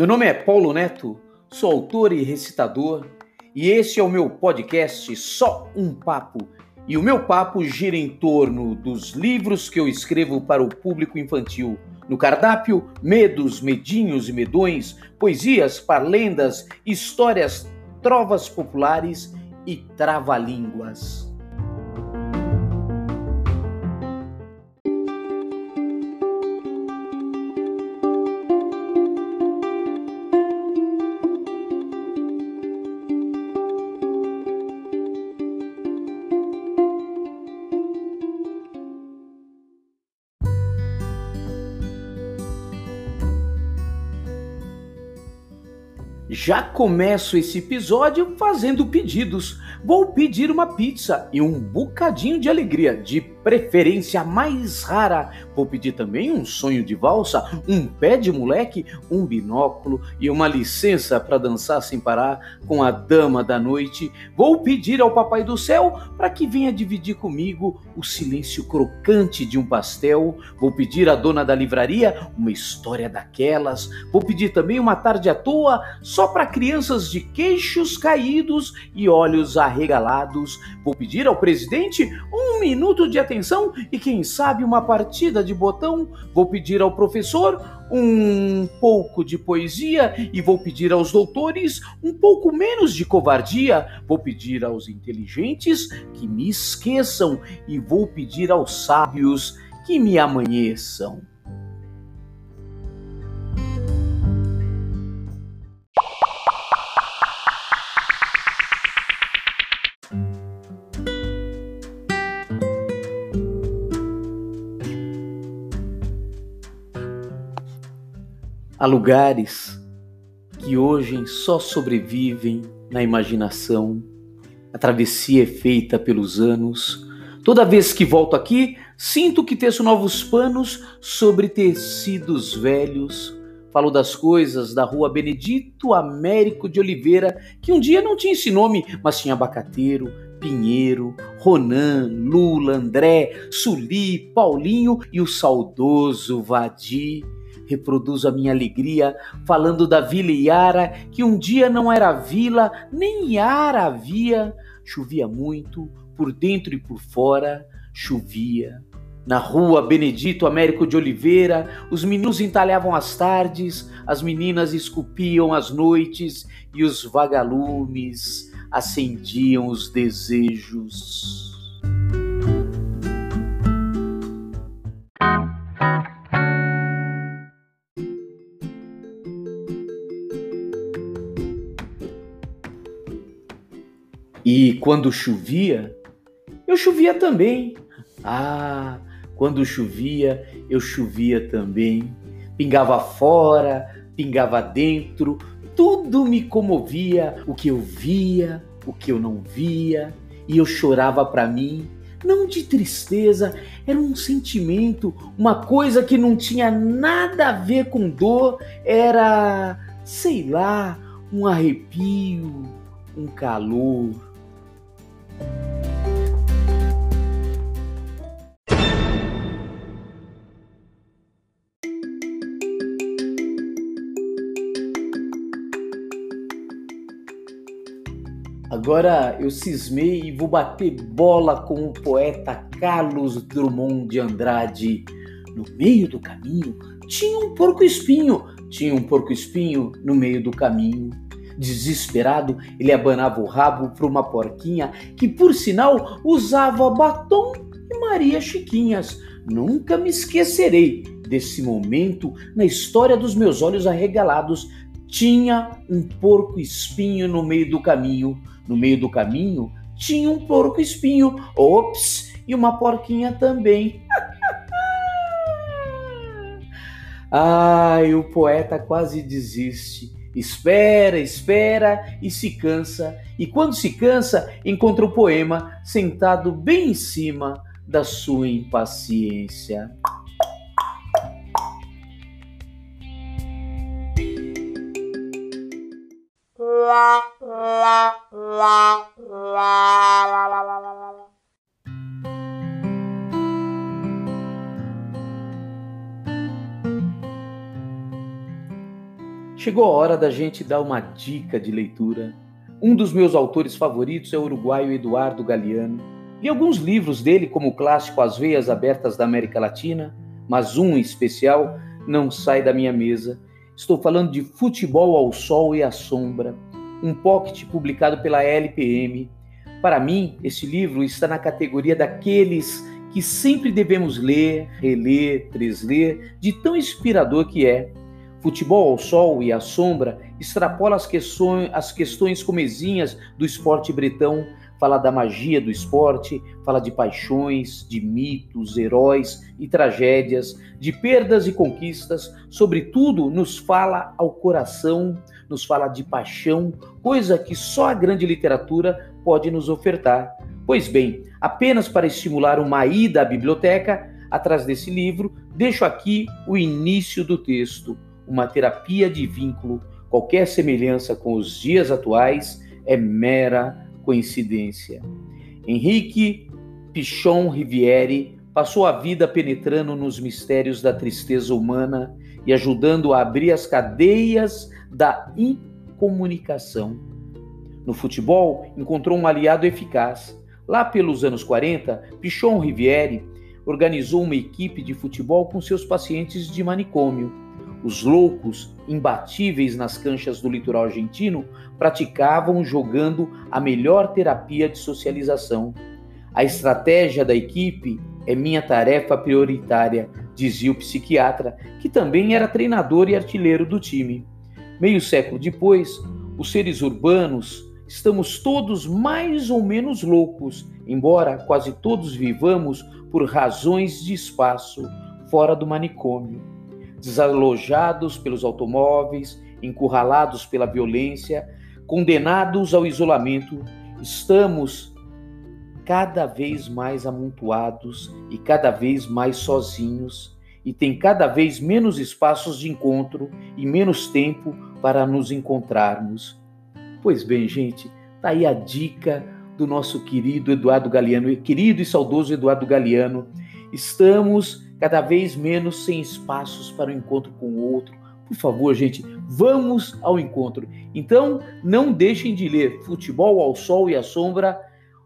Meu nome é Paulo Neto, sou autor e recitador, e este é o meu podcast Só um Papo. E o meu papo gira em torno dos livros que eu escrevo para o público infantil. No cardápio, medos, medinhos e medões, poesias, parlendas, histórias, trovas populares e trava-línguas. Já começo esse episódio fazendo pedidos. Vou pedir uma pizza e um bocadinho de alegria, de preferência mais rara. Vou pedir também um sonho de valsa, um pé de moleque, um binóculo e uma licença para dançar sem parar com a dama da noite. Vou pedir ao Papai do Céu para que venha dividir comigo o silêncio crocante de um pastel. Vou pedir à dona da livraria uma história daquelas. Vou pedir também uma tarde à toa só para crianças de queixos caídos e olhos arregalados. Vou pedir ao presidente um minuto de atenção e, quem sabe, uma partida de botão. Vou pedir ao professor um pouco de poesia e vou pedir aos doutores um pouco menos de covardia. Vou pedir aos inteligentes que me esqueçam e vou pedir aos sábios que me amanheçam. Há lugares que hoje só sobrevivem na imaginação. A travessia é feita pelos anos. Toda vez que volto aqui, sinto que teço novos panos sobre tecidos velhos. Falo das coisas da rua Benedito Américo de Oliveira, que um dia não tinha esse nome, mas tinha abacateiro, Pinheiro, Ronan, Lula, André, Suli, Paulinho e o saudoso Vadi reproduzo a minha alegria falando da Vila Iara, que um dia não era vila, nem Iara havia. Chovia muito, por dentro e por fora, chovia. Na rua Benedito Américo de Oliveira, os meninos entalhavam as tardes, as meninas esculpiam as noites e os vagalumes acendiam os desejos. E quando chovia, eu chovia também. Ah, quando chovia, eu chovia também. Pingava fora, pingava dentro, tudo me comovia, o que eu via, o que eu não via, e eu chorava para mim, não de tristeza, era um sentimento, uma coisa que não tinha nada a ver com dor, era, sei lá, um arrepio, um calor. Agora eu cismei e vou bater bola com o poeta Carlos Drummond de Andrade. No meio do caminho tinha um porco-espinho, tinha um porco-espinho no meio do caminho. Desesperado, ele abanava o rabo para uma porquinha que, por sinal, usava batom e Maria Chiquinhas. Nunca me esquecerei desse momento na história dos meus olhos arregalados. Tinha um porco-espinho no meio do caminho no meio do caminho tinha um porco espinho, ops, e uma porquinha também. Ai, o poeta quase desiste. Espera, espera e se cansa. E quando se cansa, encontra o poema sentado bem em cima da sua impaciência. Chegou a hora da gente dar uma dica de leitura. Um dos meus autores favoritos é o uruguaio Eduardo Galeano. Li alguns livros dele, como o clássico As Veias Abertas da América Latina, mas um em especial não sai da minha mesa. Estou falando de Futebol ao Sol e à Sombra, um pocket publicado pela LPM. Para mim, esse livro está na categoria daqueles que sempre devemos ler, reler, tresler, de tão inspirador que é. Futebol ao sol e à sombra extrapola as questões, as questões comezinhas do esporte bretão, fala da magia do esporte, fala de paixões, de mitos, heróis e tragédias, de perdas e conquistas, sobretudo nos fala ao coração, nos fala de paixão, coisa que só a grande literatura pode nos ofertar. Pois bem, apenas para estimular uma ida à biblioteca, atrás desse livro, deixo aqui o início do texto. Uma terapia de vínculo, qualquer semelhança com os dias atuais é mera coincidência. Henrique Pichon Riviere passou a vida penetrando nos mistérios da tristeza humana e ajudando a abrir as cadeias da incomunicação. No futebol, encontrou um aliado eficaz. Lá pelos anos 40, Pichon Riviere organizou uma equipe de futebol com seus pacientes de manicômio os loucos, imbatíveis nas canchas do litoral argentino, praticavam jogando a melhor terapia de socialização. A estratégia da equipe é minha tarefa prioritária, dizia o psiquiatra, que também era treinador e artilheiro do time. Meio século depois, os seres urbanos estamos todos mais ou menos loucos, embora quase todos vivamos por razões de espaço fora do manicômio desalojados pelos automóveis, encurralados pela violência, condenados ao isolamento, estamos cada vez mais amontoados e cada vez mais sozinhos, e tem cada vez menos espaços de encontro e menos tempo para nos encontrarmos. Pois bem, gente, tá aí a dica do nosso querido Eduardo Galeano, querido e saudoso Eduardo Galeano. Estamos cada vez menos sem espaços para o encontro com o outro. Por favor, gente, vamos ao encontro. Então, não deixem de ler Futebol ao Sol e à Sombra,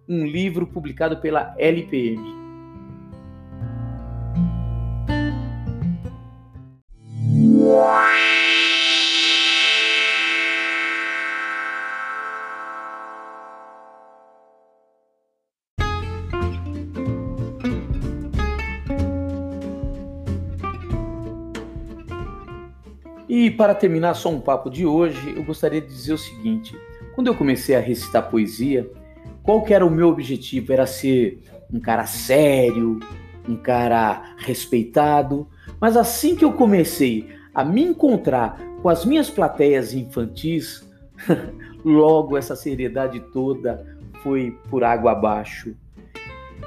um livro publicado pela LPM. Para terminar só um papo de hoje, eu gostaria de dizer o seguinte: quando eu comecei a recitar poesia, qual que era o meu objetivo? Era ser um cara sério, um cara respeitado. Mas assim que eu comecei a me encontrar com as minhas plateias infantis, logo essa seriedade toda foi por água abaixo.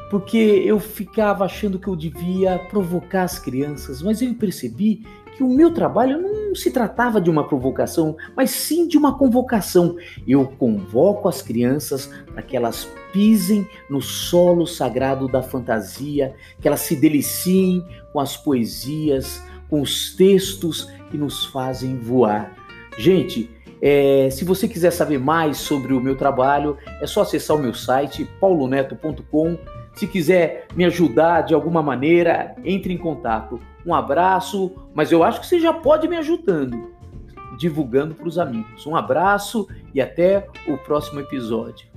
Porque eu ficava achando que eu devia provocar as crianças, mas eu percebi que o meu trabalho não se tratava de uma provocação, mas sim de uma convocação. Eu convoco as crianças para que elas pisem no solo sagrado da fantasia, que elas se deliciem com as poesias, com os textos que nos fazem voar. Gente, é, se você quiser saber mais sobre o meu trabalho, é só acessar o meu site pauloneto.com. Se quiser me ajudar de alguma maneira, entre em contato um abraço, mas eu acho que você já pode me ajudando, divulgando para os amigos. Um abraço e até o próximo episódio.